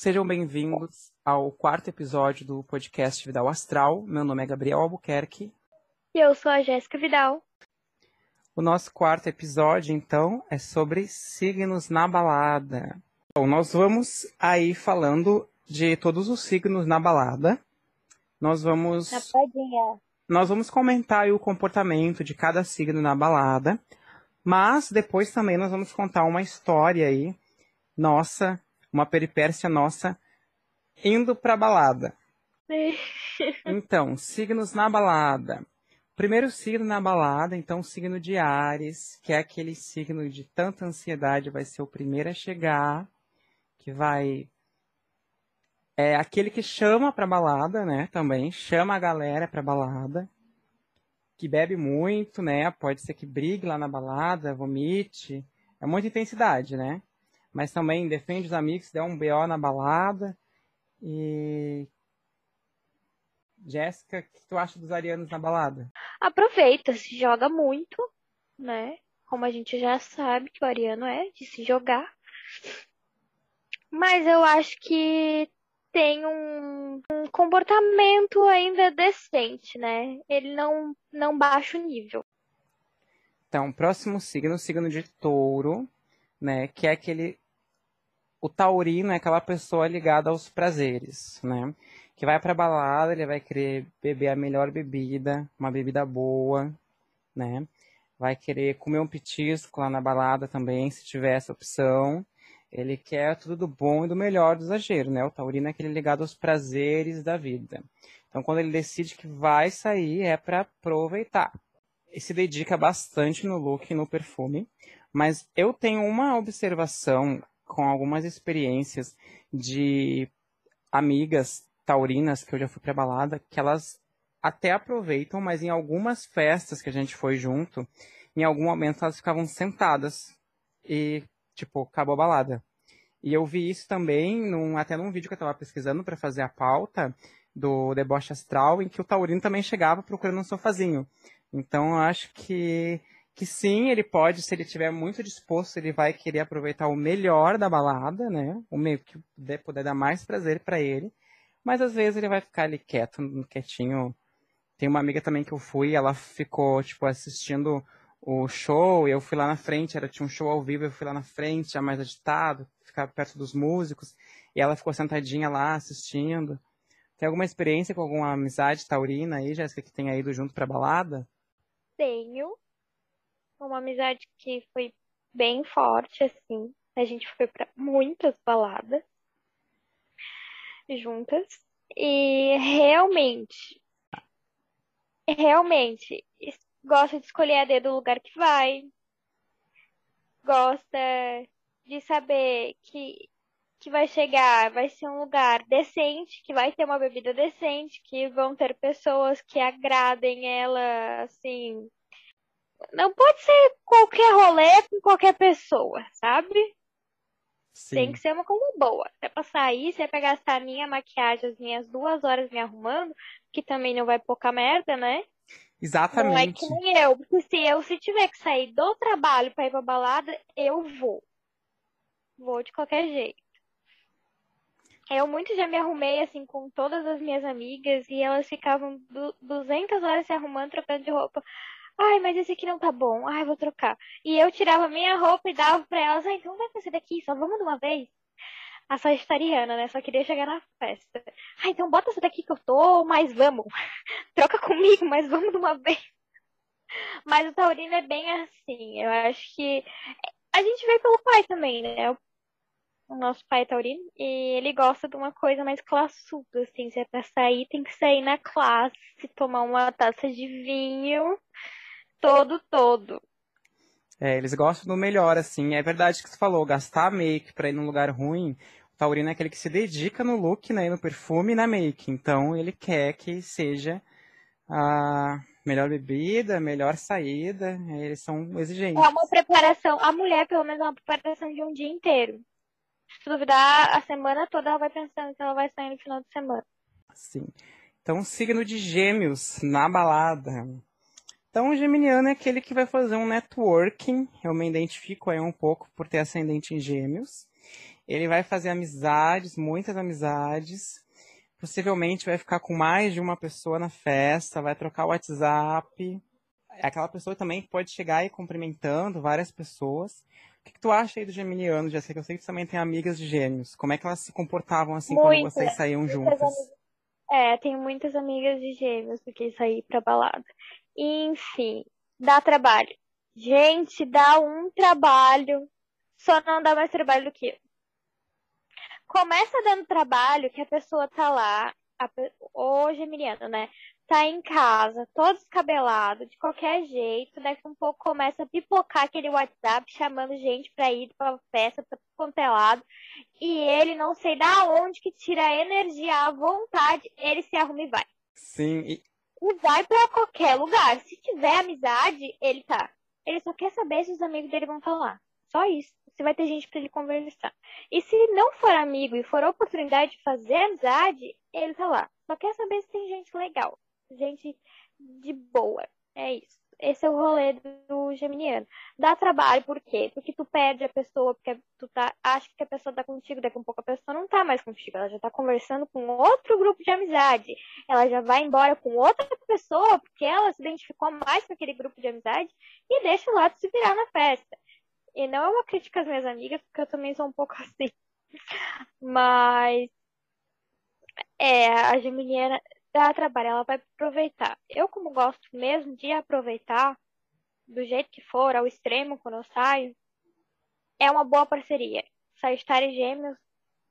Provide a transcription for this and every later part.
Sejam bem-vindos ao quarto episódio do podcast Vidal Astral. Meu nome é Gabriel Albuquerque. E eu sou a Jéssica Vidal. O nosso quarto episódio, então, é sobre signos na balada. Bom, nós vamos aí falando de todos os signos na balada. Nós vamos. Nós vamos comentar o comportamento de cada signo na balada. Mas depois também nós vamos contar uma história aí, nossa, uma peripécia nossa, indo pra balada. então, signos na balada. Primeiro signo na balada, então, signo de Ares, que é aquele signo de tanta ansiedade, vai ser o primeiro a chegar, que vai. É aquele que chama pra balada, né? Também chama a galera pra balada, que bebe muito, né? Pode ser que brigue lá na balada, vomite. É muita intensidade, né? Mas também defende os amigos, dá um BO na balada. E Jéssica, o que tu acha dos arianos na balada? Aproveita, se joga muito, né? Como a gente já sabe que o ariano é de se jogar. Mas eu acho que tem um, um comportamento ainda decente, né? Ele não, não baixa o nível. Então, próximo signo, signo de touro, né? Que é aquele. O taurino é aquela pessoa ligada aos prazeres, né? que vai pra balada, ele vai querer beber a melhor bebida, uma bebida boa, né? Vai querer comer um petisco lá na balada também, se tiver essa opção. Ele quer tudo do bom e do melhor do exagero, né? O taurino é aquele ligado aos prazeres da vida. Então, quando ele decide que vai sair, é para aproveitar. E se dedica bastante no look e no perfume. Mas eu tenho uma observação com algumas experiências de amigas taurinas que eu já fui pra balada, que elas até aproveitam, mas em algumas festas que a gente foi junto, em algum momento elas ficavam sentadas e, tipo, acabou a balada. E eu vi isso também num, até num vídeo que eu tava pesquisando para fazer a pauta do deboche astral, em que o taurino também chegava procurando um sofazinho. Então eu acho que que sim, ele pode, se ele estiver muito disposto, ele vai querer aproveitar o melhor da balada, né? O meio que puder, puder dar mais prazer para ele. Mas às vezes ele vai ficar ali quieto, quietinho. Tem uma amiga também que eu fui, ela ficou, tipo, assistindo o show, e eu fui lá na frente, era, tinha um show ao vivo, eu fui lá na frente, já mais agitado, ficar perto dos músicos, e ela ficou sentadinha lá assistindo. Tem alguma experiência com alguma amizade taurina aí, Jéssica, que tenha ido junto pra balada? Tenho. Uma amizade que foi bem forte, assim. A gente foi para muitas baladas juntas. E realmente, realmente, gosta de escolher a dedo o lugar que vai. Gosta de saber que, que vai chegar, vai ser um lugar decente, que vai ter uma bebida decente, que vão ter pessoas que agradem ela, assim. Não pode ser qualquer rolê com qualquer pessoa, sabe? Sim. Tem que ser uma coisa boa. Se é pra sair, se é pra gastar a minha maquiagem, as minhas duas horas me arrumando, que também não vai pouca merda, né? Exatamente. Não é que nem eu, porque se eu se tiver que sair do trabalho pra ir pra balada, eu vou. Vou de qualquer jeito. Eu muito já me arrumei assim com todas as minhas amigas e elas ficavam 200 horas se arrumando, trocando de roupa. Ai, mas esse aqui não tá bom. Ai, vou trocar. E eu tirava minha roupa e dava pra elas. Ah, então vai fazer daqui, só vamos de uma vez. A sagitariana, né? Só queria chegar na festa. Ah, então bota essa daqui que eu tô, mas vamos. Troca comigo, mas vamos de uma vez. Mas o taurino é bem assim. Eu acho que a gente vê pelo pai também, né? O nosso pai é taurino e ele gosta de uma coisa mais classuda, assim. Se é pra sair, tem que sair na classe, tomar uma taça de vinho todo, todo. É, eles gostam do melhor, assim. É verdade que você falou, gastar make pra ir num lugar ruim. O taurino é aquele que se dedica no look, né, no perfume e na make. Então, ele quer que seja a melhor bebida, melhor saída. Eles são exigentes. É uma preparação. A mulher, pelo menos, é uma preparação de um dia inteiro. Se duvidar, a semana toda ela vai pensando que ela vai sair no final de semana. Sim. Então, signo de gêmeos na balada. Então, o geminiano é aquele que vai fazer um networking. Eu me identifico aí um pouco por ter ascendente em gêmeos. Ele vai fazer amizades, muitas amizades. Possivelmente vai ficar com mais de uma pessoa na festa, vai trocar o WhatsApp. É aquela pessoa também que pode chegar e cumprimentando várias pessoas. O que, que tu acha aí do geminiano, Jéssica? Eu sei que tu também tem amigas de gêmeos. Como é que elas se comportavam assim quando vocês saíam juntas? É, tenho muitas amigas de gêmeos que sair pra balada. Enfim, dá trabalho. Gente, dá um trabalho. Só não dá mais trabalho do que. Começa dando trabalho que a pessoa tá lá, a, o geminiano, né? Tá em casa, todo descabelado, de qualquer jeito. Daqui um pouco começa a pipocar aquele WhatsApp chamando gente pra ir pra festa, pra quanto é lado. E ele não sei da onde que tira a energia, a vontade, ele se arruma e vai. Sim. E, e vai para qualquer lugar. Se tiver amizade, ele tá. Ele só quer saber se os amigos dele vão falar. Só isso. Se vai ter gente para ele conversar. E se não for amigo e for oportunidade de fazer amizade, ele tá lá. Só quer saber se tem gente legal. Gente de boa. É isso. Esse é o rolê do geminiano. Dá trabalho, por quê? Porque tu perde a pessoa, porque tu tá, acha que a pessoa tá contigo, daqui a pouco a pessoa não tá mais contigo, ela já tá conversando com outro grupo de amizade. Ela já vai embora com outra pessoa, porque ela se identificou mais com aquele grupo de amizade e deixa o lado se virar na festa. E não é uma crítica às minhas amigas, porque eu também sou um pouco assim. Mas é, a geminiana dá trabalho, ela vai aproveitar. Eu, como gosto mesmo de aproveitar, do jeito que for, ao extremo quando eu saio, é uma boa parceria. Sagitário e Gêmeos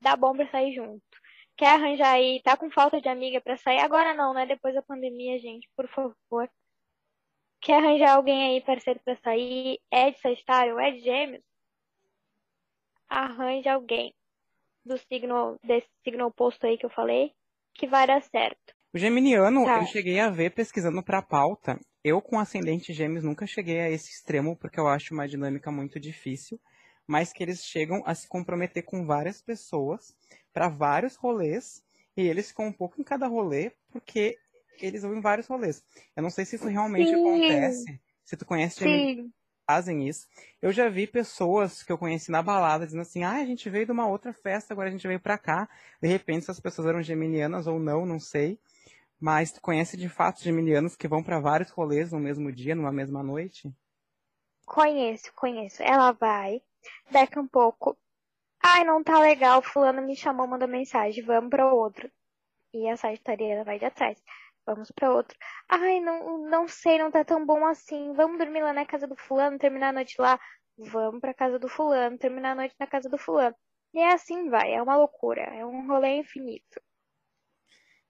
dá bom pra sair junto. Quer arranjar aí, tá com falta de amiga pra sair? Agora não, né? Depois da pandemia, gente, por favor. Quer arranjar alguém aí, parceiro, pra sair? É de Sagitário, é de Gêmeos? Arranje alguém do signo, desse signo oposto aí que eu falei, que vai dar certo. O geminiano, tá. eu cheguei a ver pesquisando para a pauta. Eu, com ascendente gêmeos, nunca cheguei a esse extremo, porque eu acho uma dinâmica muito difícil. Mas que eles chegam a se comprometer com várias pessoas, para vários rolês, e eles ficam um pouco em cada rolê, porque eles vão em vários rolês. Eu não sei se isso realmente Sim. acontece. Se tu conhece Sim. fazem isso. Eu já vi pessoas que eu conheci na balada dizendo assim: ah, a gente veio de uma outra festa, agora a gente veio pra cá. De repente, essas pessoas eram geminianas ou não, não sei. Mas tu conhece de fato geminianos que vão para vários rolês no mesmo dia, numa mesma noite? Conheço, conheço. Ela vai, daqui um pouco. Ai, não tá legal, fulano me chamou, mandou mensagem, vamos para outro. E a sagitariana vai de atrás. Vamos para outro. Ai, não, não sei, não tá tão bom assim. Vamos dormir lá na casa do fulano, terminar a noite lá. Vamos pra casa do fulano, terminar a noite na casa do fulano. E é assim vai, é uma loucura, é um rolê infinito.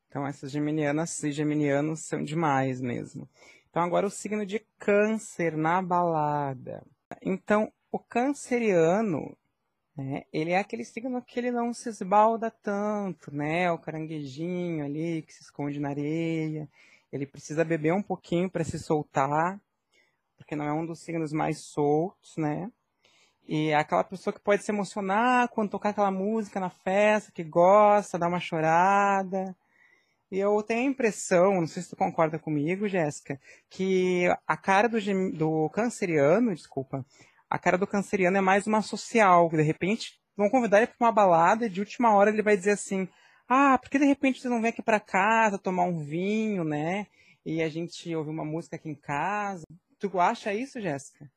Então, essas geminianas e geminianos são demais mesmo. Então, agora o signo de câncer na balada. Então, o canceriano, né, ele é aquele signo que ele não se esbalda tanto, né? O caranguejinho ali que se esconde na areia. Ele precisa beber um pouquinho para se soltar, porque não é um dos signos mais soltos, né? E é aquela pessoa que pode se emocionar quando tocar aquela música na festa, que gosta, dar uma chorada. E eu tenho a impressão, não sei se tu concorda comigo, Jéssica, que a cara do, do canceriano, desculpa, a cara do canceriano é mais uma social. De repente, vão convidar ele para uma balada e de última hora ele vai dizer assim: Ah, por que de repente você não vem aqui para casa tomar um vinho, né? E a gente ouvir uma música aqui em casa. Tu acha isso, Jéssica?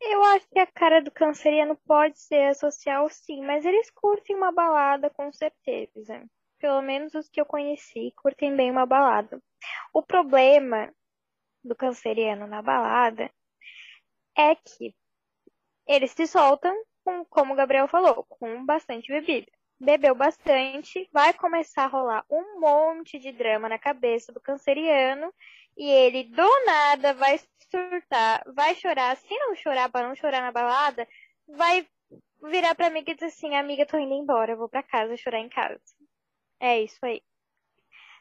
Eu acho que a cara do canceriano pode ser social, sim, mas eles curtem uma balada com certeza pelo menos os que eu conheci, curtem bem uma balada. O problema do canceriano na balada é que eles se soltam, com, como o Gabriel falou, com bastante bebida. Bebeu bastante, vai começar a rolar um monte de drama na cabeça do canceriano e ele do nada vai surtar, vai chorar. Se não chorar para não chorar na balada, vai virar pra amiga e dizer assim: Amiga, tô indo embora, vou pra casa chorar em casa. É isso aí.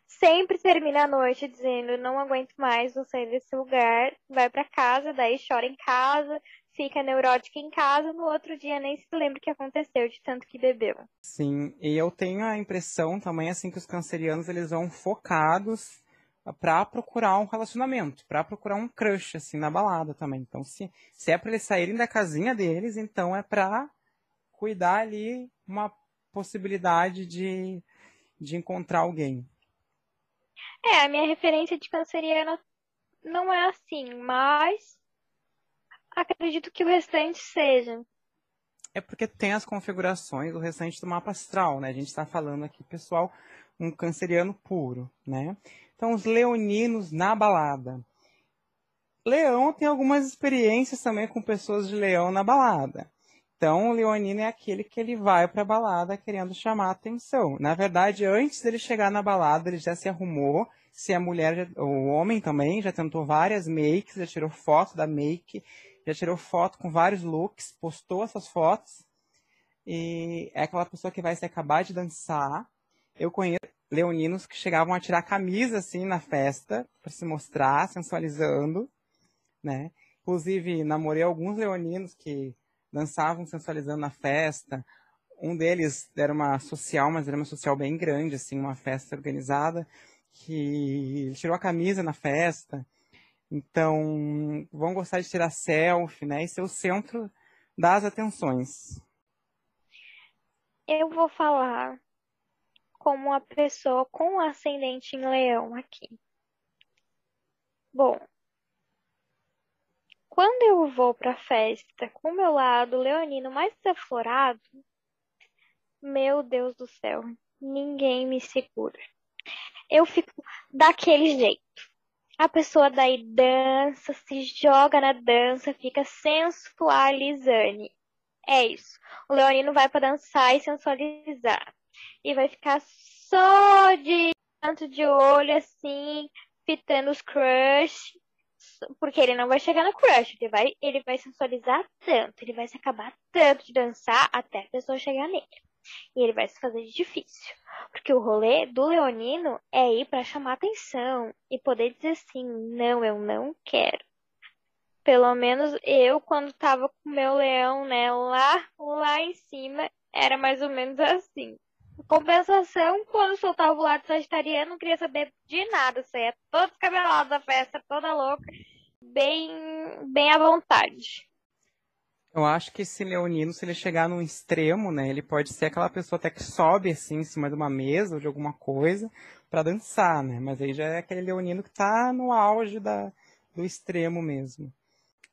Sempre termina a noite dizendo não aguento mais, sair desse lugar, vai para casa, daí chora em casa, fica neurótica em casa, no outro dia nem se lembra o que aconteceu de tanto que bebeu. Sim, e eu tenho a impressão também assim que os cancerianos eles vão focados para procurar um relacionamento, para procurar um crush assim na balada também. Então se, se é para eles saírem da casinha deles, então é para cuidar ali uma possibilidade de, de encontrar alguém. É, a minha referência de canceriana não é assim, mas acredito que o restante seja. É porque tem as configurações do restante do mapa astral, né? A gente está falando aqui, pessoal, um canceriano puro, né? Então, os leoninos na balada. Leão tem algumas experiências também com pessoas de leão na balada. Então, o leonino é aquele que ele vai para a balada querendo chamar a atenção. Na verdade, antes dele chegar na balada, ele já se arrumou. Se a mulher, o homem também, já tentou várias makes, já tirou foto da make, já tirou foto com vários looks, postou essas fotos. E é aquela pessoa que vai se acabar de dançar. Eu conheço leoninos que chegavam a tirar camisa assim na festa para se mostrar, sensualizando, né? Inclusive, namorei alguns leoninos que dançavam sensualizando na festa. Um deles era uma social, mas era uma social bem grande, assim, uma festa organizada, que tirou a camisa na festa. Então, vão gostar de tirar selfie, né? E ser o centro das atenções. Eu vou falar como uma pessoa com ascendente em leão aqui. Bom, quando eu vou pra festa com meu lado leonino mais aflorado, meu Deus do céu, ninguém me segura. Eu fico daquele jeito. A pessoa daí dança, se joga na dança, fica sensualizando. É isso. O leonino vai para dançar e sensualizar. E vai ficar só de canto de olho assim, fitando os crush porque ele não vai chegar no crush, ele vai, ele vai sensualizar tanto, ele vai se acabar tanto de dançar até a pessoa chegar nele. E ele vai se fazer de difícil. Porque o rolê do leonino é ir para chamar atenção e poder dizer assim: não, eu não quero. Pelo menos eu, quando tava com o meu leão, né, lá, lá em cima, era mais ou menos assim. Compensação, quando soltava o lado sagitariano, não queria saber de nada. Saía todo descabelado da festa, toda louca, bem, bem à vontade. Eu acho que esse leonino, se ele chegar num extremo, né, ele pode ser aquela pessoa até que sobe assim em cima de uma mesa ou de alguma coisa para dançar, né? Mas aí já é aquele leonino que tá no auge da, do extremo mesmo.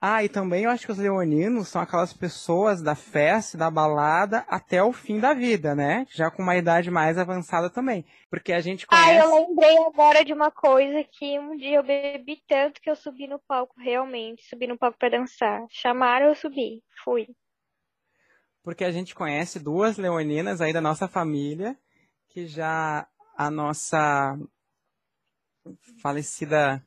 Ah, e também eu acho que os leoninos são aquelas pessoas da festa, da balada, até o fim da vida, né? Já com uma idade mais avançada também. Porque a gente conhece... Ah, eu lembrei agora de uma coisa que um dia eu bebi tanto que eu subi no palco, realmente. Subi no palco para dançar. Chamaram, eu subi. Fui. Porque a gente conhece duas leoninas aí da nossa família, que já a nossa falecida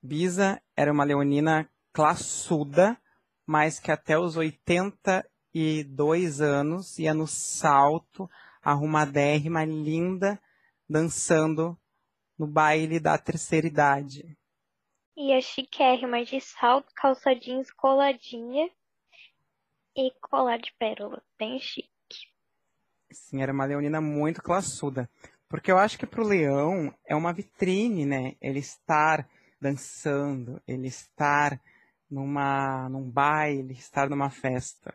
Bisa era uma leonina classuda, mas que até os 82 anos ia no salto, arrumadérrima, linda, dançando no baile da terceira idade. Ia chiquérrima de salto, calça jeans coladinha e colar de pérola, bem chique. Sim, era uma leonina muito classuda. Porque eu acho que para o leão é uma vitrine, né? Ele estar dançando, ele estar numa, num baile, estar numa festa?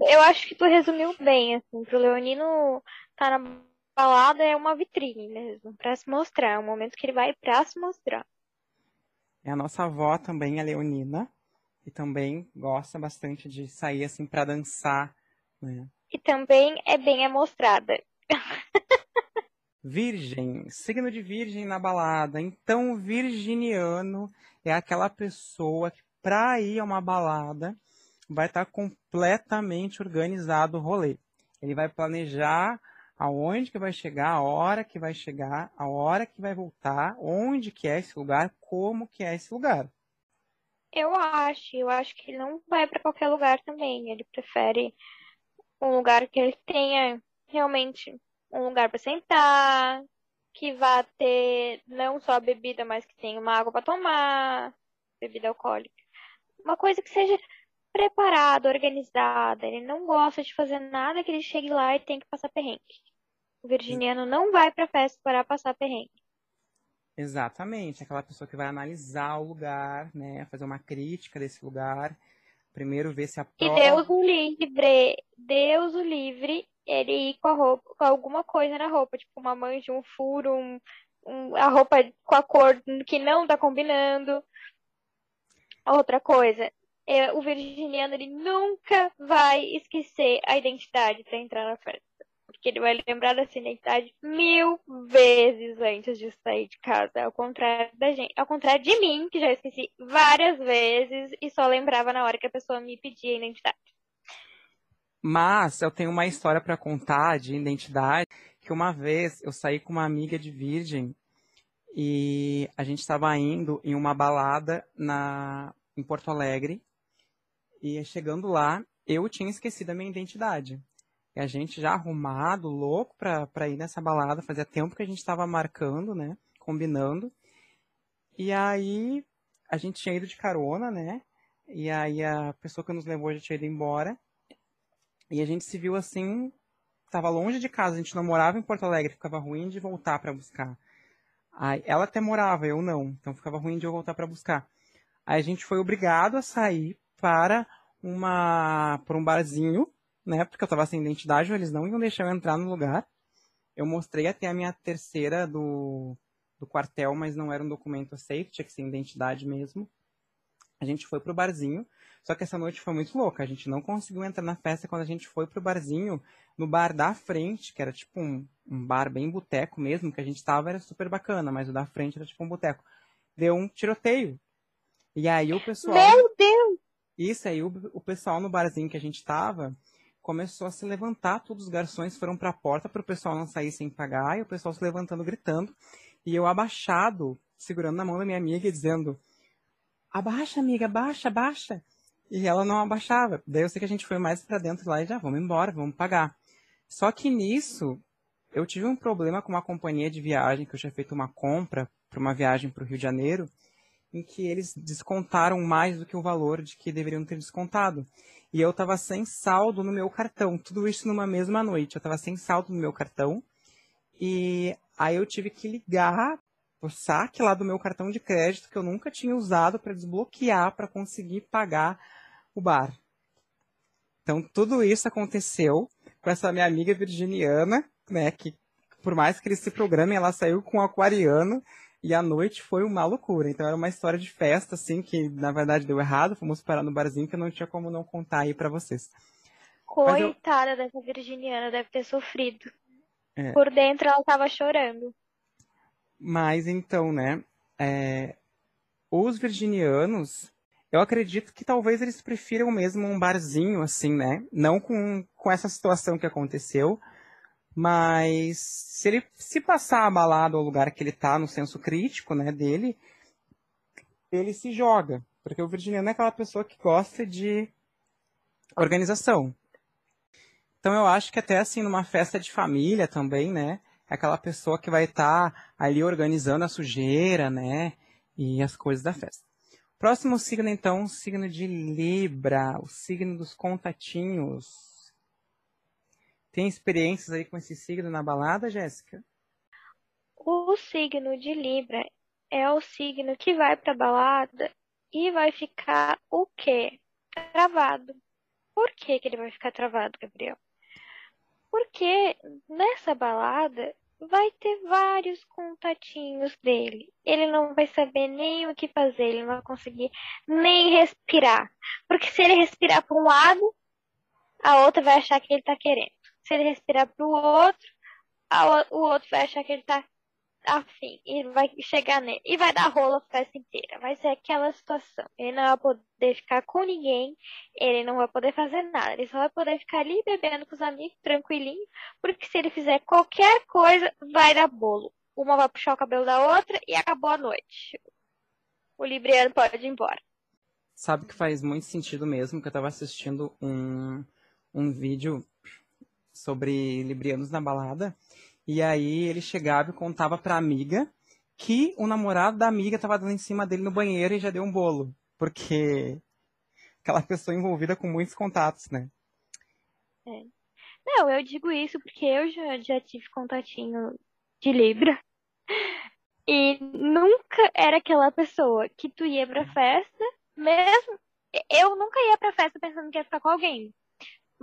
Eu acho que tu resumiu bem, assim, pro Leonino tá na balada é uma vitrine mesmo, pra se mostrar, é um momento que ele vai pra se mostrar. É a nossa avó também, a Leonina, e também gosta bastante de sair assim para dançar, né? E também é bem amostrada. Virgem, signo de virgem na balada. Então, o virginiano é aquela pessoa que para ir a uma balada, vai estar tá completamente organizado o rolê. Ele vai planejar aonde que vai chegar, a hora que vai chegar, a hora que vai voltar, onde que é esse lugar, como que é esse lugar. Eu acho, eu acho que ele não vai para qualquer lugar também. Ele prefere um lugar que ele tenha realmente um lugar para sentar, que vá ter não só bebida, mas que tenha uma água para tomar, bebida alcoólica uma coisa que seja preparada, organizada. Ele não gosta de fazer nada que ele chegue lá e tenha que passar perrengue. O virginiano não vai pra festa para passar perrengue. Exatamente, aquela pessoa que vai analisar o lugar, né, fazer uma crítica desse lugar, Primeiro ver se a E prova. Deus o livre, Deus o livre, ele ir com a roupa, com alguma coisa na roupa, tipo uma mancha, um furo, um, um- a roupa com a cor que não tá combinando. Outra coisa, é, o virginiano ele nunca vai esquecer a identidade para entrar na festa. Porque ele vai lembrar dessa identidade mil vezes antes de sair de casa. Ao contrário da gente, ao contrário de mim, que já esqueci várias vezes e só lembrava na hora que a pessoa me pedia a identidade. Mas eu tenho uma história para contar de identidade, que uma vez eu saí com uma amiga de virgem e a gente estava indo em uma balada na em Porto Alegre e chegando lá eu tinha esquecido a minha identidade. E a gente já arrumado, louco pra ir nessa balada, fazia tempo que a gente estava marcando, né, combinando. E aí a gente tinha ido de carona, né? E aí a pessoa que nos levou já tinha ido embora. E a gente se viu assim, tava longe de casa, a gente não morava em Porto Alegre, ficava ruim de voltar para buscar. Aí, ela até morava, eu não, então ficava ruim de eu voltar para buscar. Aí a gente foi obrigado a sair para uma para um barzinho, né? Porque eu tava sem identidade, eles não iam deixar eu entrar no lugar. Eu mostrei até a minha terceira do, do quartel, mas não era um documento safe, tinha que ser identidade mesmo. A gente foi pro barzinho, só que essa noite foi muito louca. A gente não conseguiu entrar na festa quando a gente foi pro barzinho, no bar da frente, que era tipo um, um bar bem boteco mesmo, que a gente tava era super bacana, mas o da frente era tipo um boteco. Deu um tiroteio. E aí o pessoal. Meu Deus! Isso aí, o, o pessoal no barzinho que a gente tava começou a se levantar, todos os garçons foram pra porta pro pessoal não sair sem pagar, e o pessoal se levantando, gritando. E eu abaixado, segurando na mão da minha amiga e dizendo: Abaixa, amiga, abaixa, abaixa. E ela não abaixava. Daí eu sei que a gente foi mais pra dentro lá e já, vamos embora, vamos pagar. Só que nisso, eu tive um problema com uma companhia de viagem, que eu tinha feito uma compra para uma viagem para o Rio de Janeiro, em que eles descontaram mais do que o valor de que deveriam ter descontado. E eu estava sem saldo no meu cartão. Tudo isso numa mesma noite. Eu estava sem saldo no meu cartão. E aí eu tive que ligar o saque lá do meu cartão de crédito que eu nunca tinha usado para desbloquear para conseguir pagar o bar. Então tudo isso aconteceu com essa minha amiga virginiana, né, que por mais que eles se programem, ela saiu com um aquariano e a noite foi uma loucura. Então era uma história de festa, assim, que na verdade deu errado. Fomos parar no barzinho que eu não tinha como não contar aí pra vocês. Mas eu- Coitada dessa virginiana, deve ter sofrido. É. Por dentro ela tava chorando. Mas então, né, é, os virginianos, eu acredito que talvez eles prefiram mesmo um barzinho, assim, né? Não com, com essa situação que aconteceu, mas se ele se passar abalado ao lugar que ele tá, no senso crítico, né, dele, ele se joga. Porque o virginiano é aquela pessoa que gosta de organização. Então eu acho que até assim numa festa de família também, né? É aquela pessoa que vai estar ali organizando a sujeira, né? E as coisas da festa. Próximo signo, então, o signo de Libra, o signo dos contatinhos. Tem experiências aí com esse signo na balada, Jéssica? O signo de Libra é o signo que vai pra balada e vai ficar o quê? Travado. Por que que ele vai ficar travado, Gabriel? Porque nessa balada vai ter vários contatinhos dele. Ele não vai saber nem o que fazer, ele não vai conseguir nem respirar. Porque se ele respirar para um lado, a outra vai achar que ele tá querendo. Se ele respirar para o outro, a o- outro vai achar que ele tá afim. E vai chegar nele. E vai dar rola a festa inteira. Vai ser aquela situação. Ele não vai poder ficar com ninguém. Ele não vai poder fazer nada. Ele só vai poder ficar ali bebendo com os amigos, tranquilinho. Porque se ele fizer qualquer coisa, vai dar bolo. Uma vai puxar o cabelo da outra e acabou a noite. O Libriano pode ir embora. Sabe que faz muito sentido mesmo, que eu estava assistindo um, um vídeo sobre librianos na balada, e aí ele chegava e contava pra amiga que o namorado da amiga estava dando em cima dele no banheiro e já deu um bolo, porque aquela pessoa envolvida com muitos contatos, né? Não, eu digo isso porque eu já, já tive contatinho de Libra. E nunca era aquela pessoa que tu ia pra festa, mesmo. eu nunca ia pra festa pensando que ia ficar com alguém.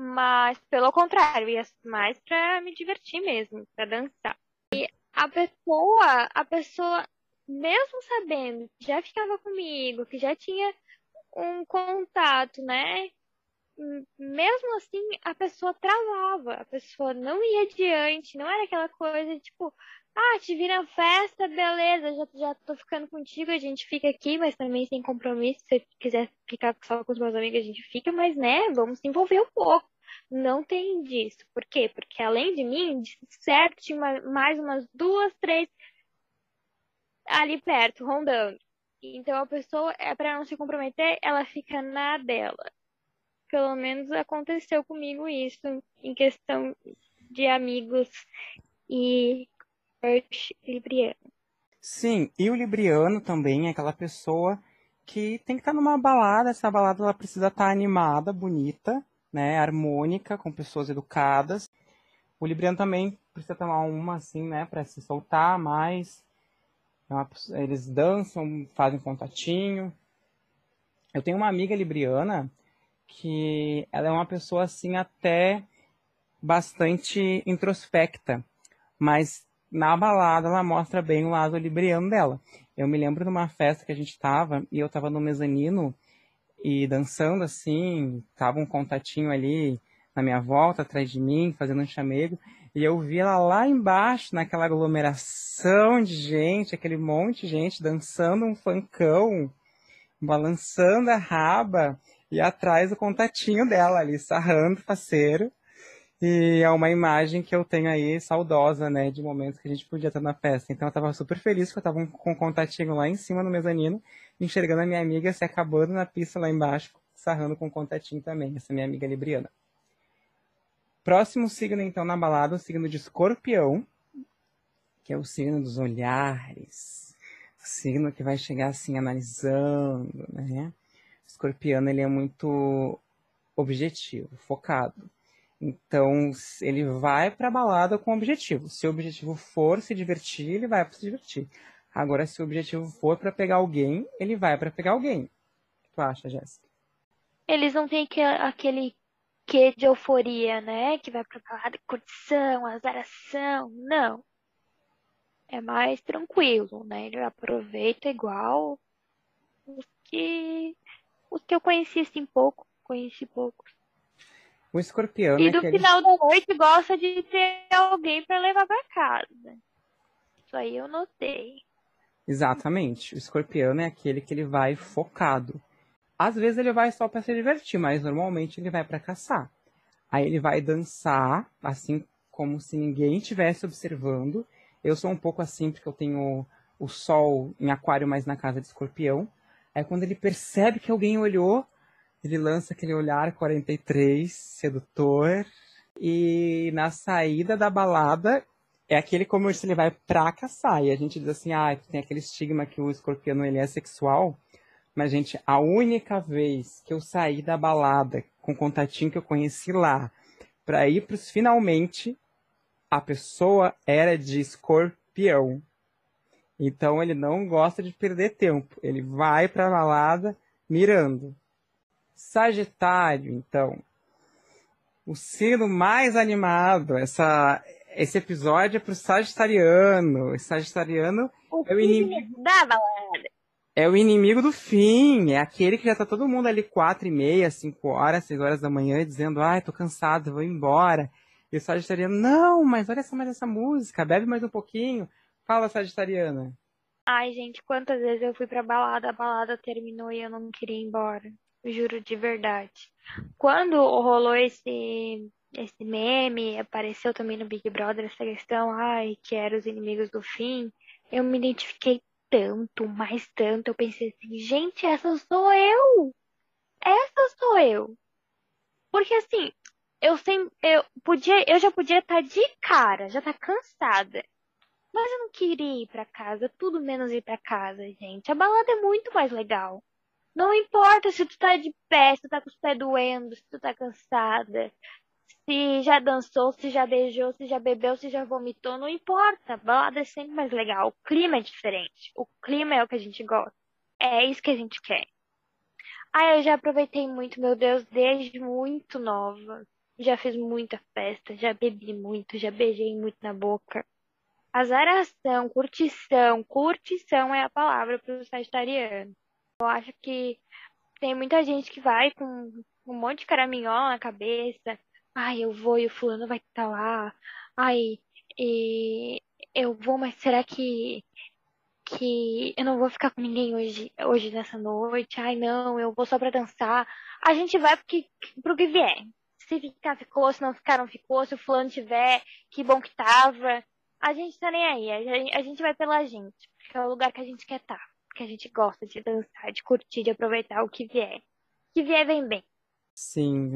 Mas, pelo contrário, ia mais pra me divertir mesmo, pra dançar. E a pessoa, a pessoa, mesmo sabendo que já ficava comigo, que já tinha um contato, né? Mesmo assim, a pessoa travava, a pessoa não ia adiante, não era aquela coisa tipo, ah, te vi na festa, beleza, já, já tô ficando contigo, a gente fica aqui, mas também sem compromisso. Se quiser ficar só com os meus amigos, a gente fica, mas né, vamos se envolver um pouco. Não tem disso. Por quê? Porque além de mim, de certo, tinha mais umas duas, três ali perto, rondando. Então a pessoa, é para não se comprometer, ela fica na dela. Pelo menos aconteceu comigo isso em questão de amigos e libriano. Sim, e o libriano também é aquela pessoa que tem que estar numa balada, essa balada ela precisa estar animada, bonita, né, harmônica, com pessoas educadas. O libriano também precisa tomar uma assim, né, para se soltar mais. É eles dançam, fazem contatinho. Eu tenho uma amiga libriana que ela é uma pessoa assim até bastante introspecta, mas na balada ela mostra bem o lado libriano dela. Eu me lembro de uma festa que a gente estava e eu estava no mezanino e dançando assim, tava um contatinho ali na minha volta, atrás de mim, fazendo um chamego, e eu vi ela lá embaixo, naquela aglomeração de gente, aquele monte de gente dançando um funkão, balançando a raba, e atrás o contatinho dela ali, sarrando, faceiro. E é uma imagem que eu tenho aí saudosa, né, de momentos que a gente podia estar na festa. Então eu tava super feliz que eu tava com um contatinho lá em cima no mezanino, enxergando a minha amiga se acabando na pista lá embaixo, sarrando com um contatinho também, essa minha amiga libriana. Próximo signo, então, na balada, o signo de escorpião, que é o signo dos olhares. O signo que vai chegar assim, analisando, né? O escorpiano, ele é muito objetivo, focado. Então, ele vai para a balada com objetivo. Se o objetivo for se divertir, ele vai para se divertir. Agora, se o objetivo for para pegar alguém, ele vai para pegar alguém. O que tu acha, Jéssica? Eles não têm aquele quê de euforia, né? Que vai pra balada, curtição, azaração. Não. É mais tranquilo, né? Ele aproveita igual os que, os que eu conheci assim pouco, conheci poucos. O escorpião. E é do aquele... final da noite gosta de ter alguém para levar para casa. Isso aí eu notei. Exatamente. O escorpião é aquele que ele vai focado. Às vezes ele vai só para se divertir, mas normalmente ele vai para caçar. Aí ele vai dançar, assim como se ninguém estivesse observando. Eu sou um pouco assim porque eu tenho o sol em aquário mais na casa de escorpião. Aí quando ele percebe que alguém olhou, ele lança aquele olhar 43, sedutor. E na saída da balada, é aquele como se ele vai pra caçar. E a gente diz assim, ah, tem aquele estigma que o escorpião ele é sexual. Mas, gente, a única vez que eu saí da balada com o contatinho que eu conheci lá, pra ir pros finalmente, a pessoa era de escorpião. Então ele não gosta de perder tempo. Ele vai pra balada mirando. Sagitário, então. O signo mais animado. Essa, esse episódio é pro Sagitariano. O Sagitariano o é o inimigo da balada. É o inimigo do fim. É aquele que já tá todo mundo ali quatro e meia, cinco horas, seis horas da manhã, dizendo, ai, tô cansado, vou embora. E o Sagitariano, não, mas olha só mais essa música, bebe mais um pouquinho. Fala, Sagitariana. Ai, gente, quantas vezes eu fui pra balada, a balada terminou e eu não queria ir embora. Juro de verdade. Quando rolou esse, esse meme, apareceu também no Big Brother essa questão, ai, que eram os inimigos do fim, eu me identifiquei tanto, mais tanto. Eu pensei assim, gente, essa sou eu! Essa sou eu! Porque assim, eu sempre, eu podia, eu já podia estar tá de cara, já tá cansada. Mas eu não queria ir para casa, tudo menos ir para casa, gente. A balada é muito mais legal. Não importa se tu tá de pé, se tu tá com os pés doendo, se tu tá cansada, se já dançou, se já beijou, se já bebeu, se já vomitou, não importa. A balada é sempre mais legal. O clima é diferente. O clima é o que a gente gosta. É isso que a gente quer. Ah, eu já aproveitei muito, meu Deus, desde muito nova. Já fiz muita festa, já bebi muito, já beijei muito na boca. Azaração, curtição, curtição é a palavra para o sagitariano. Eu acho que tem muita gente que vai com um monte de caraminhola na cabeça. Ai, eu vou e o fulano vai estar lá. Ai, e eu vou, mas será que que eu não vou ficar com ninguém hoje, hoje nessa noite. Ai, não, eu vou só pra dançar. A gente vai porque, pro que vier. Se ficar, ficou. Se não ficar, não ficou. Se o fulano tiver, que bom que tava. A gente tá nem aí. A gente, a gente vai pela gente. Porque é o lugar que a gente quer estar. Tá, porque a gente gosta de dançar, de curtir, de aproveitar o que vier. O que vier, vem bem. Sim,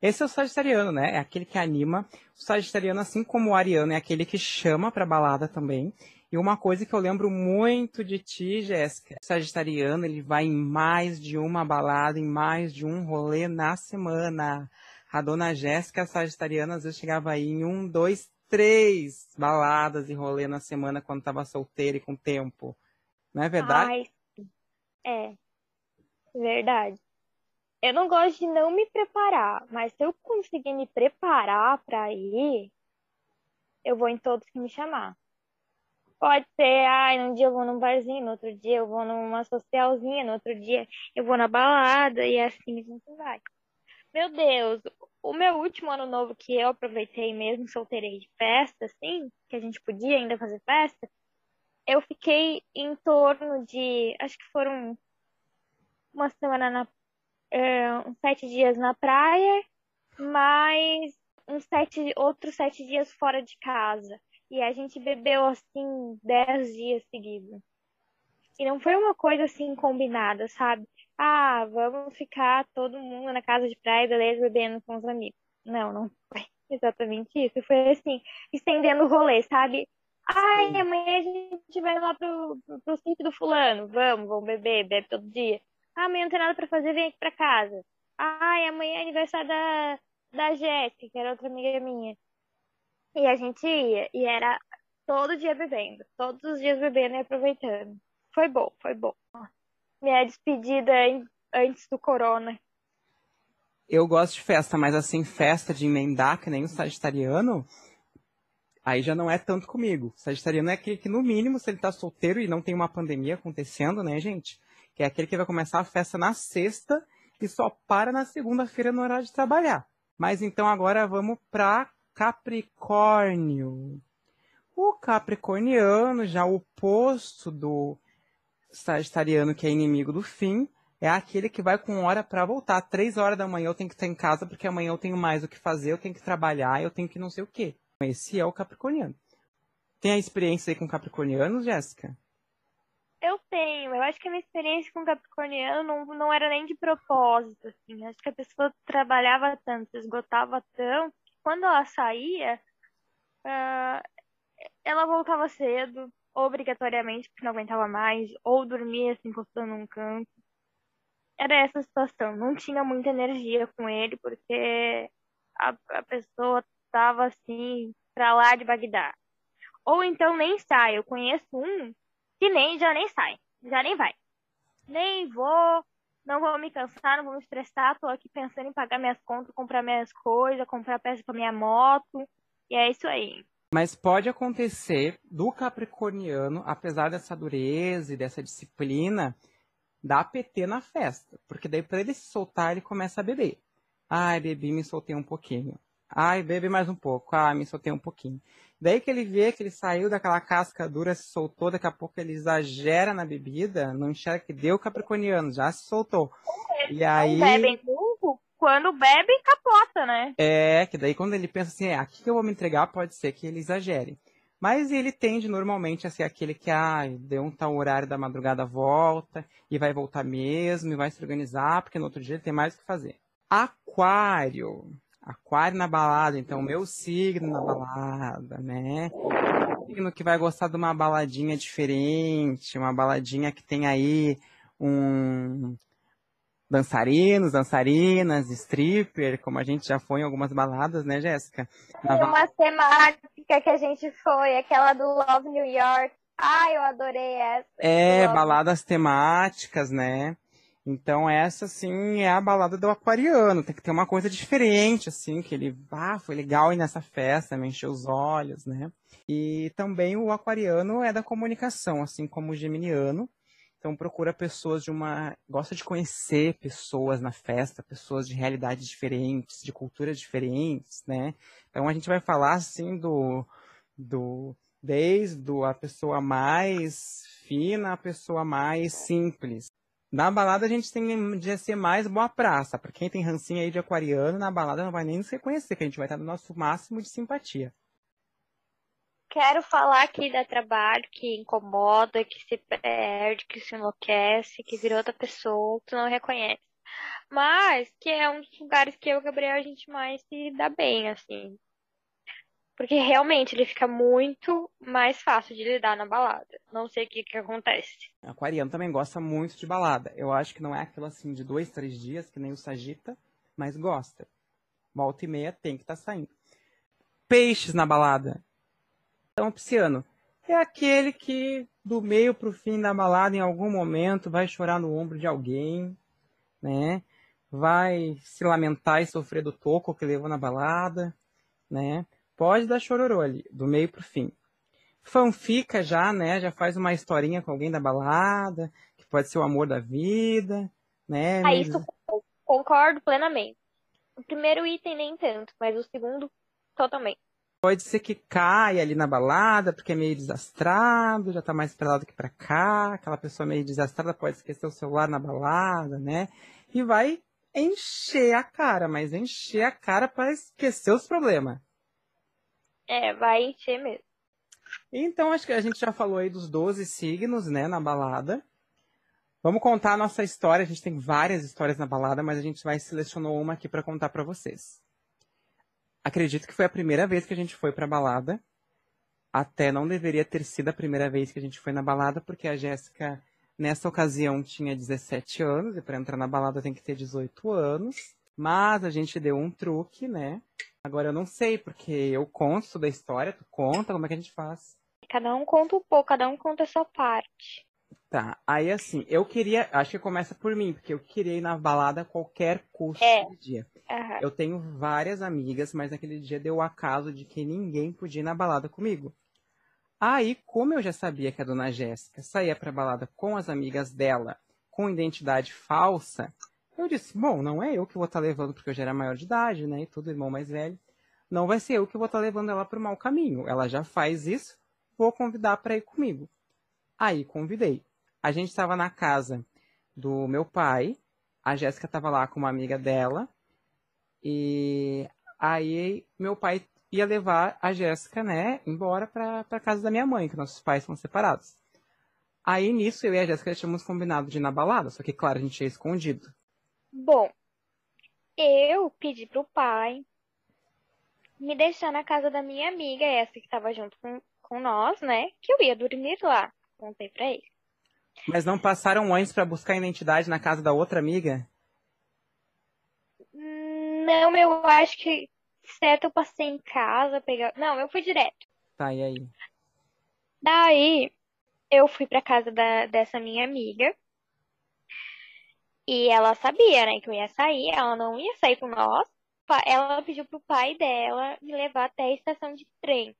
esse é o sagitariano, né? É aquele que anima. O sagitariano, assim como o ariano, é aquele que chama pra balada também. E uma coisa que eu lembro muito de ti, Jéssica, sagitariano, ele vai em mais de uma balada, em mais de um rolê na semana. A dona Jéssica, sagitariana, às vezes chegava aí em um, dois, três baladas e rolê na semana quando estava solteira e com tempo. Não é verdade? Ai, é. Verdade. Eu não gosto de não me preparar, mas se eu conseguir me preparar para ir, eu vou em todos que me chamar. Pode ser, ai, num dia eu vou num barzinho, no outro dia eu vou numa socialzinha, no outro dia eu vou na balada, e assim a gente vai. Meu Deus, o meu último ano novo que eu aproveitei mesmo, solteirei de festa, assim, que a gente podia ainda fazer festa, eu fiquei em torno de, acho que foram uma semana na, uns sete dias na praia, mais uns sete, outros sete dias fora de casa. E a gente bebeu assim dez dias seguidos. E não foi uma coisa assim combinada, sabe? Ah, vamos ficar todo mundo na casa de praia, beleza, bebendo com os amigos. Não, não foi exatamente isso. Foi assim, estendendo o rolê, sabe? Ai, amanhã a gente vai lá pro, pro, pro sítio do fulano. Vamos, vamos beber, bebe todo dia. Ah, amanhã não tem nada pra fazer, vem aqui pra casa. Ai, amanhã é aniversário da, da Jéssica, que era outra amiga minha. E a gente ia, e era todo dia bebendo, todos os dias bebendo e aproveitando. Foi bom, foi bom. Minha despedida antes do corona. Eu gosto de festa, mas assim, festa de emendar, que nem o sagitariano, aí já não é tanto comigo. Sagitariano é aquele que, no mínimo, se ele tá solteiro e não tem uma pandemia acontecendo, né, gente? Que é aquele que vai começar a festa na sexta e só para na segunda-feira no horário de trabalhar. Mas então agora vamos pra Capricórnio. O capricorniano, já o oposto do sagitariano, que é inimigo do fim, é aquele que vai com hora para voltar. Três horas da manhã eu tenho que estar em casa porque amanhã eu tenho mais o que fazer, eu tenho que trabalhar, eu tenho que não sei o quê. Esse é o capricorniano. Tem a experiência aí com capricornianos, Jéssica? Eu tenho. Eu acho que a minha experiência com capricorniano não, não era nem de propósito, assim. Acho que a pessoa trabalhava tanto, esgotava tanto, quando ela saía, uh, ela voltava cedo, obrigatoriamente, porque não aguentava mais, ou dormia assim, encostando num canto. Era essa situação. Não tinha muita energia com ele, porque a, a pessoa estava assim, pra lá de Bagdá. Ou então nem sai. Eu conheço um que nem já nem sai, já nem vai. Nem vou, não vou me cansar, não vou me estressar, tô aqui pensando em pagar minhas contas, comprar minhas coisas, comprar peça para minha moto, e é isso aí. Mas pode acontecer do capricorniano, apesar dessa dureza e dessa disciplina, dar PT na festa, porque daí para ele se soltar, ele começa a beber. Ai, bebi, me soltei um pouquinho. Ai, bebe mais um pouco. Ai, me soltei um pouquinho. Daí que ele vê que ele saiu daquela casca dura, se soltou, daqui a pouco ele exagera na bebida, não enxerga que deu capricorniano, já se soltou. E aí. Bebem quando bebe, capota, né? É, que daí quando ele pensa assim, é, aqui que eu vou me entregar, pode ser que ele exagere. Mas ele tende normalmente a ser aquele que, ah, deu um tal horário da madrugada, volta, e vai voltar mesmo, e vai se organizar, porque no outro dia ele tem mais o que fazer. Aquário. Aquário na balada, então meu signo na balada, né? Signo que vai gostar de uma baladinha diferente, uma baladinha que tem aí um dançarinos, dançarinas, stripper, como a gente já foi em algumas baladas, né, Jéssica? Tem uma temática que a gente foi, aquela do Love New York. Ai, eu adorei essa. É, baladas temáticas, né? Então essa, assim, é a balada do aquariano. Tem que ter uma coisa diferente, assim, que ele, ah, foi legal ir nessa festa, me encheu os olhos, né? E também o aquariano é da comunicação, assim como o geminiano. Então procura pessoas de uma. gosta de conhecer pessoas na festa, pessoas de realidades diferentes, de culturas diferentes, né? Então a gente vai falar assim do. do desde a pessoa mais fina à pessoa mais simples. Na balada a gente tem de ser mais boa praça. Para quem tem rancinha aí de aquariano, na balada não vai nem nos reconhecer, que a gente vai estar no nosso máximo de simpatia. Quero falar aqui da trabalho que incomoda, que se perde, que se enlouquece, que vira outra pessoa, que não reconhece. Mas que é um dos lugares que eu e o Gabriel a gente mais se dá bem, assim. Porque realmente ele fica muito mais fácil de lidar na balada. Não sei o que, que acontece. Aquariano também gosta muito de balada. Eu acho que não é aquilo assim de dois, três dias, que nem o Sagita, mas gosta. Volta e meia tem que estar tá saindo. Peixes na balada. Então, o pisciano é aquele que do meio para o fim da balada, em algum momento, vai chorar no ombro de alguém, né? Vai se lamentar e sofrer do toco que levou na balada, né? Pode dar chororô ali, do meio pro fim. Fanfica já, né? Já faz uma historinha com alguém da balada, que pode ser o amor da vida, né? Ah, isso concordo plenamente. O primeiro item nem tanto, mas o segundo totalmente. Pode ser que caia ali na balada, porque é meio desastrado, já tá mais pra lá do que pra cá. Aquela pessoa meio desastrada pode esquecer o celular na balada, né? E vai encher a cara, mas encher a cara para esquecer os problemas. É, vai encher mesmo. Então, acho que a gente já falou aí dos 12 signos, né, na balada. Vamos contar a nossa história. A gente tem várias histórias na balada, mas a gente vai selecionou uma aqui para contar para vocês. Acredito que foi a primeira vez que a gente foi pra balada. Até não deveria ter sido a primeira vez que a gente foi na balada, porque a Jéssica, nessa ocasião, tinha 17 anos, e para entrar na balada tem que ter 18 anos. Mas a gente deu um truque, né? Agora eu não sei, porque eu conto da história, tu conta, como é que a gente faz? Cada um conta um pouco, cada um conta a sua parte. Tá, aí assim, eu queria, acho que começa por mim, porque eu queria ir na balada a qualquer custo é. dia. Uhum. Eu tenho várias amigas, mas naquele dia deu o acaso de que ninguém podia ir na balada comigo. Aí, como eu já sabia que a dona Jéssica saía pra balada com as amigas dela, com identidade falsa, eu disse, bom, não é eu que vou estar tá levando, porque eu já era maior de idade, né? E tudo, irmão mais velho. Não vai ser eu que vou estar tá levando ela para o mau caminho. Ela já faz isso, vou convidar para ir comigo. Aí convidei. A gente estava na casa do meu pai, a Jéssica estava lá com uma amiga dela, e aí meu pai ia levar a Jéssica, né, embora para casa da minha mãe, que nossos pais são separados. Aí nisso eu e a Jéssica tínhamos combinado de ir na balada, só que claro, a gente ia escondido. Bom, eu pedi pro pai me deixar na casa da minha amiga, essa que estava junto com, com nós, né? Que eu ia dormir lá. Contei pra ele. Mas não passaram antes para buscar identidade na casa da outra amiga? Não, eu acho que certo eu passei em casa, pegar. Não, eu fui direto. Tá, e aí? Daí eu fui pra casa da, dessa minha amiga. E ela sabia, né, que eu ia sair, ela não ia sair com nós. Ela pediu pro pai dela me levar até a estação de trem.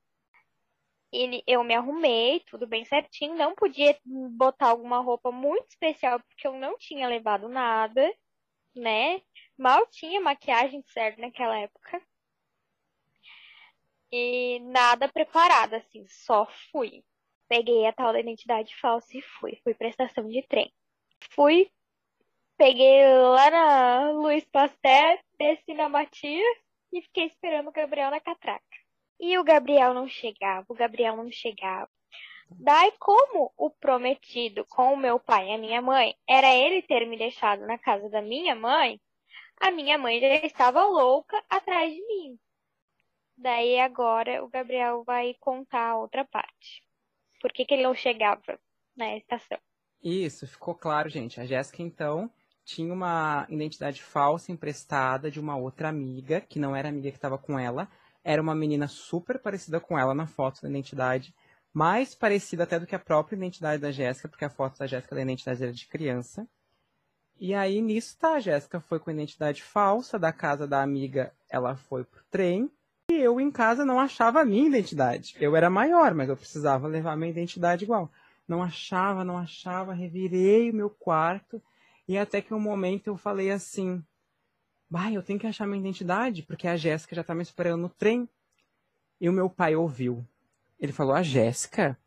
Ele, eu me arrumei, tudo bem certinho. Não podia botar alguma roupa muito especial, porque eu não tinha levado nada, né? Mal tinha maquiagem certa naquela época. E nada preparada, assim, só fui. Peguei a tal da identidade falsa e fui. Fui pra estação de trem. Fui Peguei lá na Luiz Pasteur, desci na Matias e fiquei esperando o Gabriel na catraca. E o Gabriel não chegava, o Gabriel não chegava. Daí, como o prometido com o meu pai e a minha mãe era ele ter me deixado na casa da minha mãe, a minha mãe já estava louca atrás de mim. Daí agora o Gabriel vai contar a outra parte. Por que, que ele não chegava na estação? Isso, ficou claro, gente. A Jéssica, então, tinha uma identidade falsa emprestada de uma outra amiga, que não era amiga que estava com ela. Era uma menina super parecida com ela na foto da identidade, mais parecida até do que a própria identidade da Jéssica, porque a foto da Jéssica da identidade era de criança. E aí, nisso, tá, a Jéssica foi com identidade falsa, da casa da amiga, ela foi pro trem, e eu em casa não achava a minha identidade. Eu era maior, mas eu precisava levar minha identidade igual. Não achava, não achava, revirei o meu quarto, e até que um momento eu falei assim, bah, eu tenho que achar minha identidade, porque a Jéssica já tá me esperando no trem. E o meu pai ouviu. Ele falou, a Jéssica?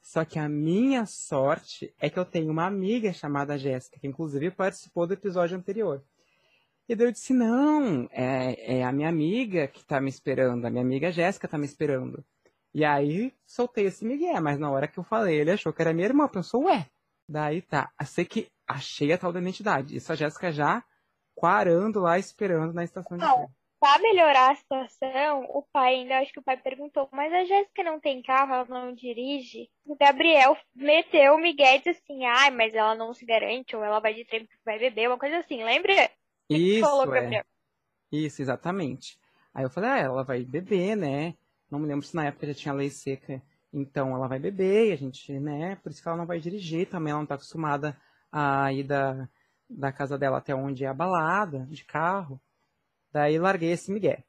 Só que a minha sorte é que eu tenho uma amiga chamada Jéssica, que inclusive participou do episódio anterior. E daí eu disse, não, é, é a minha amiga que tá me esperando, a minha amiga Jéssica tá me esperando. E aí soltei esse Miguel, mas na hora que eu falei, ele achou que era minha irmã, pensou, ué. Daí tá, eu sei que achei a tal da identidade. Isso a Jéssica já quarando lá, esperando na estação de trem. Pra melhorar a situação, o pai ainda, acho que o pai perguntou, mas a Jéssica não tem carro, ela não dirige? O Gabriel meteu o Miguel disse assim, ai, mas ela não se garante, ou ela vai de trem porque vai beber, uma coisa assim, lembra? Isso, falou, é. Isso, exatamente. Aí eu falei, ah, ela vai beber, né? Não me lembro se na época já tinha lei seca, então ela vai beber, e a gente, né? Por isso que ela não vai dirigir, também ela não tá acostumada a ir da, da casa dela até onde é a balada, de carro. Daí larguei esse migué.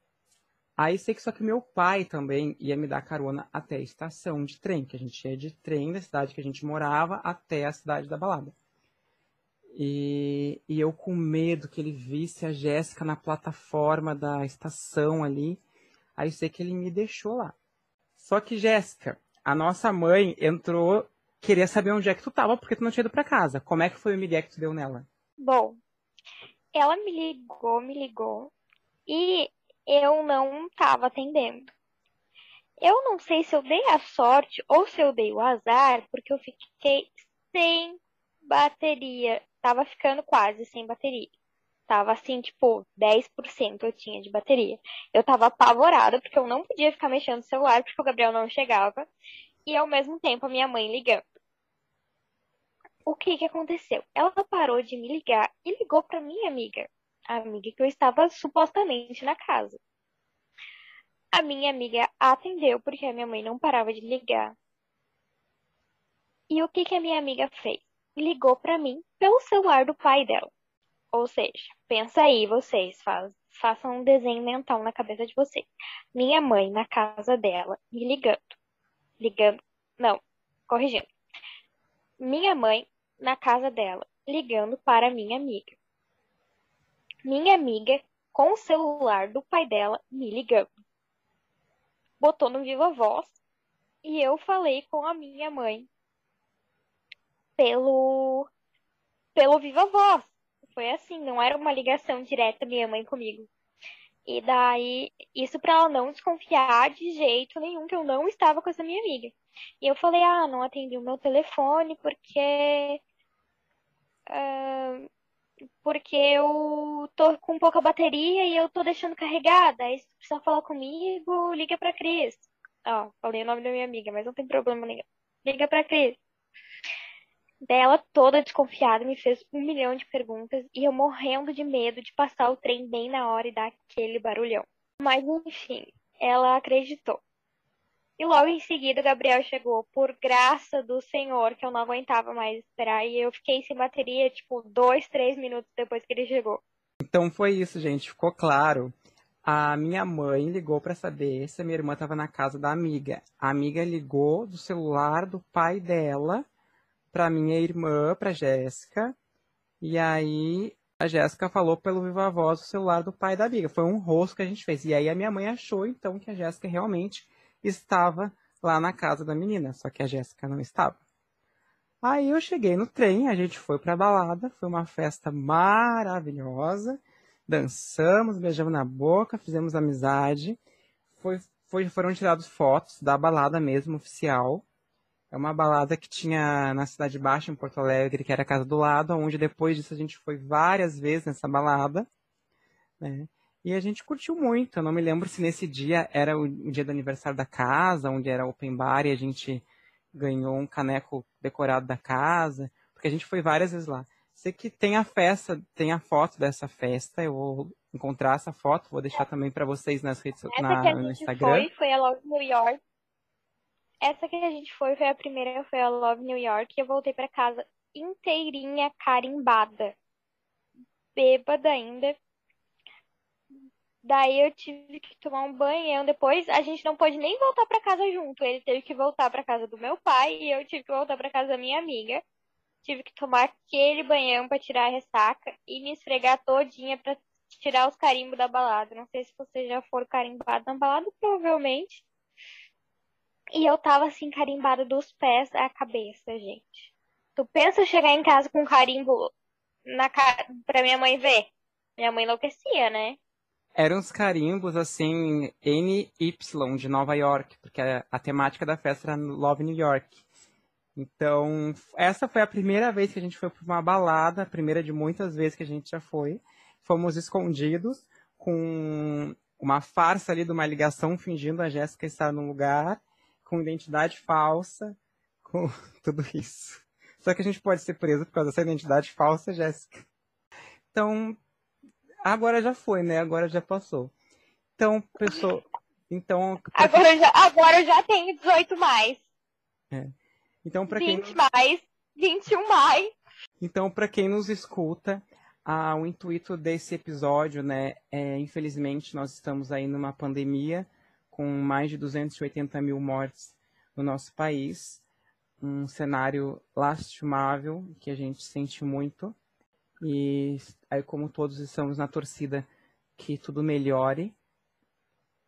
Aí sei que só que meu pai também ia me dar carona até a estação de trem, que a gente ia de trem da cidade que a gente morava até a cidade da balada. E, e eu com medo que ele visse a Jéssica na plataforma da estação ali. Aí sei que ele me deixou lá. Só que, Jéssica, a nossa mãe entrou, queria saber onde é que tu tava, porque tu não tinha ido pra casa. Como é que foi o migué que tu deu nela? Bom, ela me ligou, me ligou, e eu não estava atendendo. Eu não sei se eu dei a sorte ou se eu dei o azar, porque eu fiquei sem bateria. Tava ficando quase sem bateria. Tava assim, tipo, 10% eu tinha de bateria. Eu tava apavorada porque eu não podia ficar mexendo no celular porque o Gabriel não chegava. E ao mesmo tempo a minha mãe ligando. O que que aconteceu? Ela parou de me ligar e ligou para minha amiga a amiga que eu estava supostamente na casa. A minha amiga atendeu porque a minha mãe não parava de ligar. E o que que a minha amiga fez? Ligou para mim pelo celular do pai dela. Ou seja, pensa aí vocês, faz, façam um desenho mental na cabeça de vocês. Minha mãe na casa dela me ligando. Ligando, não, corrigindo. Minha mãe na casa dela ligando para minha amiga minha amiga, com o celular do pai dela, me ligando. Botou no Viva Voz e eu falei com a minha mãe pelo pelo Viva Voz. Foi assim, não era uma ligação direta minha mãe comigo. E daí, isso para ela não desconfiar de jeito nenhum que eu não estava com essa minha amiga. E eu falei, ah, não atendi o meu telefone porque porque eu tô com pouca bateria e eu tô deixando carregada. Aí se precisar falar comigo, liga pra Cris. Ó, falei o nome da minha amiga, mas não tem problema nenhum. Liga pra Cris. Dela toda desconfiada, me fez um milhão de perguntas e eu morrendo de medo de passar o trem bem na hora e dar aquele barulhão. Mas enfim, ela acreditou. E logo em seguida, Gabriel chegou, por graça do Senhor, que eu não aguentava mais esperar. E eu fiquei sem bateria, tipo, dois, três minutos depois que ele chegou. Então foi isso, gente. Ficou claro. A minha mãe ligou para saber se a minha irmã estava na casa da amiga. A amiga ligou do celular do pai dela para minha irmã, para Jéssica. E aí a Jéssica falou pelo viva voz o celular do pai da amiga. Foi um rosto que a gente fez. E aí a minha mãe achou então que a Jéssica realmente estava lá na casa da menina, só que a Jéssica não estava. Aí eu cheguei no trem, a gente foi pra balada, foi uma festa maravilhosa, dançamos, beijamos na boca, fizemos amizade, foi, foi, foram tirados fotos da balada mesmo, oficial. É uma balada que tinha na Cidade Baixa, em Porto Alegre, que era a casa do lado, onde depois disso a gente foi várias vezes nessa balada, né? E a gente curtiu muito. Eu não me lembro se nesse dia era o dia do aniversário da casa, onde era open bar e a gente ganhou um caneco decorado da casa, porque a gente foi várias vezes lá. Sei que tem a festa, tem a foto dessa festa, eu vou encontrar essa foto, vou deixar também para vocês nas redes sociais, no Instagram. Foi, foi a Love New York. Essa que a gente foi foi a primeira, foi a Love New York, e eu voltei para casa inteirinha carimbada bêbada ainda. Daí eu tive que tomar um banho. Depois a gente não pôde nem voltar para casa junto. Ele teve que voltar para casa do meu pai e eu tive que voltar para casa da minha amiga. Tive que tomar aquele banhão para tirar a ressaca e me esfregar todinha para tirar os carimbos da balada. Não sei se você já for carimbado na balada, provavelmente. E eu tava assim, carimbada dos pés à cabeça, gente. Tu pensa chegar em casa com carimbo na cara pra minha mãe ver? Minha mãe enlouquecia, né? Eram uns carimbos assim, NY de Nova York, porque a, a temática da festa era Love New York. Então, essa foi a primeira vez que a gente foi para uma balada, a primeira de muitas vezes que a gente já foi. Fomos escondidos com uma farsa ali de uma ligação fingindo a Jéssica estar no lugar, com identidade falsa, com tudo isso. Só que a gente pode ser preso por causa dessa identidade falsa, Jéssica. Então, agora já foi, né? Agora já passou. Então, pessoal. Então. Agora, já, agora já tenho 18 mais. É. Então, para quem. 20 mais, 21 mais. Então, para quem nos escuta, ah, o intuito desse episódio, né, é, infelizmente, nós estamos aí numa pandemia com mais de 280 mil mortes no nosso país, um cenário lastimável que a gente sente muito. E aí, como todos estamos na torcida que tudo melhore.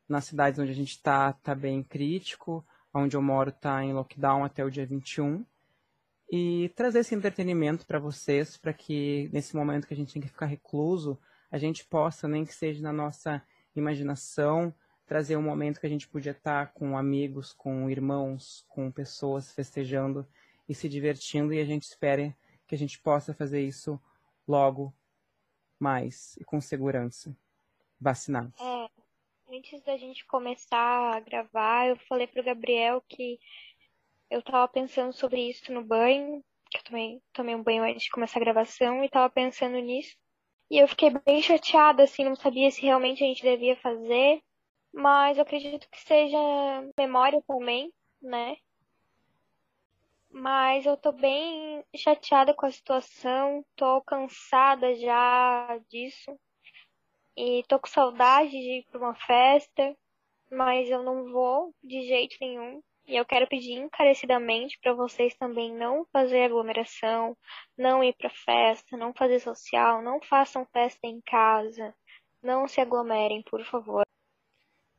Nas cidades onde a gente está, tá bem crítico. Onde eu moro está em lockdown até o dia 21. E trazer esse entretenimento para vocês, para que nesse momento que a gente tem que ficar recluso, a gente possa, nem que seja na nossa imaginação, trazer um momento que a gente podia estar com amigos, com irmãos, com pessoas festejando e se divertindo, e a gente espera que a gente possa fazer isso logo mais e com segurança, vacinados. É, antes da gente começar a gravar, eu falei pro Gabriel que eu tava pensando sobre isso no banho, que eu tomei, tomei um banho antes de começar a gravação e tava pensando nisso. E eu fiquei bem chateada, assim, não sabia se realmente a gente devia fazer, mas eu acredito que seja memória também, né? Mas eu tô bem chateada com a situação, tô cansada já disso. E tô com saudade de ir pra uma festa, mas eu não vou de jeito nenhum. E eu quero pedir encarecidamente para vocês também não fazer aglomeração, não ir para festa, não fazer social, não façam festa em casa, não se aglomerem, por favor.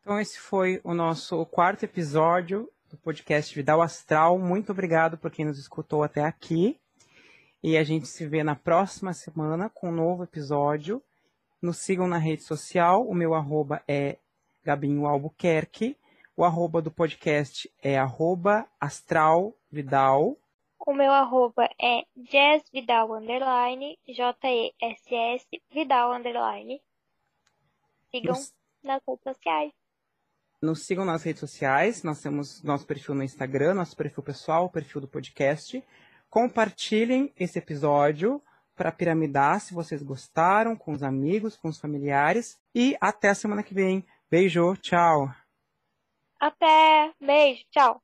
Então esse foi o nosso quarto episódio do podcast Vidal Astral. Muito obrigado por quem nos escutou até aqui. E a gente se vê na próxima semana com um novo episódio. Nos sigam na rede social. O meu arroba é Gabinho Albuquerque. O arroba do podcast é arroba astralvidal. O meu arroba é jazzvidal, underline, J-E-S-S, vidal, underline. Sigam Nos... nas redes sociais nos sigam nas redes sociais. Nós temos nosso perfil no Instagram, nosso perfil pessoal, o perfil do podcast. Compartilhem esse episódio para piramidar se vocês gostaram, com os amigos, com os familiares. E até a semana que vem. Beijo, tchau. Até, beijo, tchau.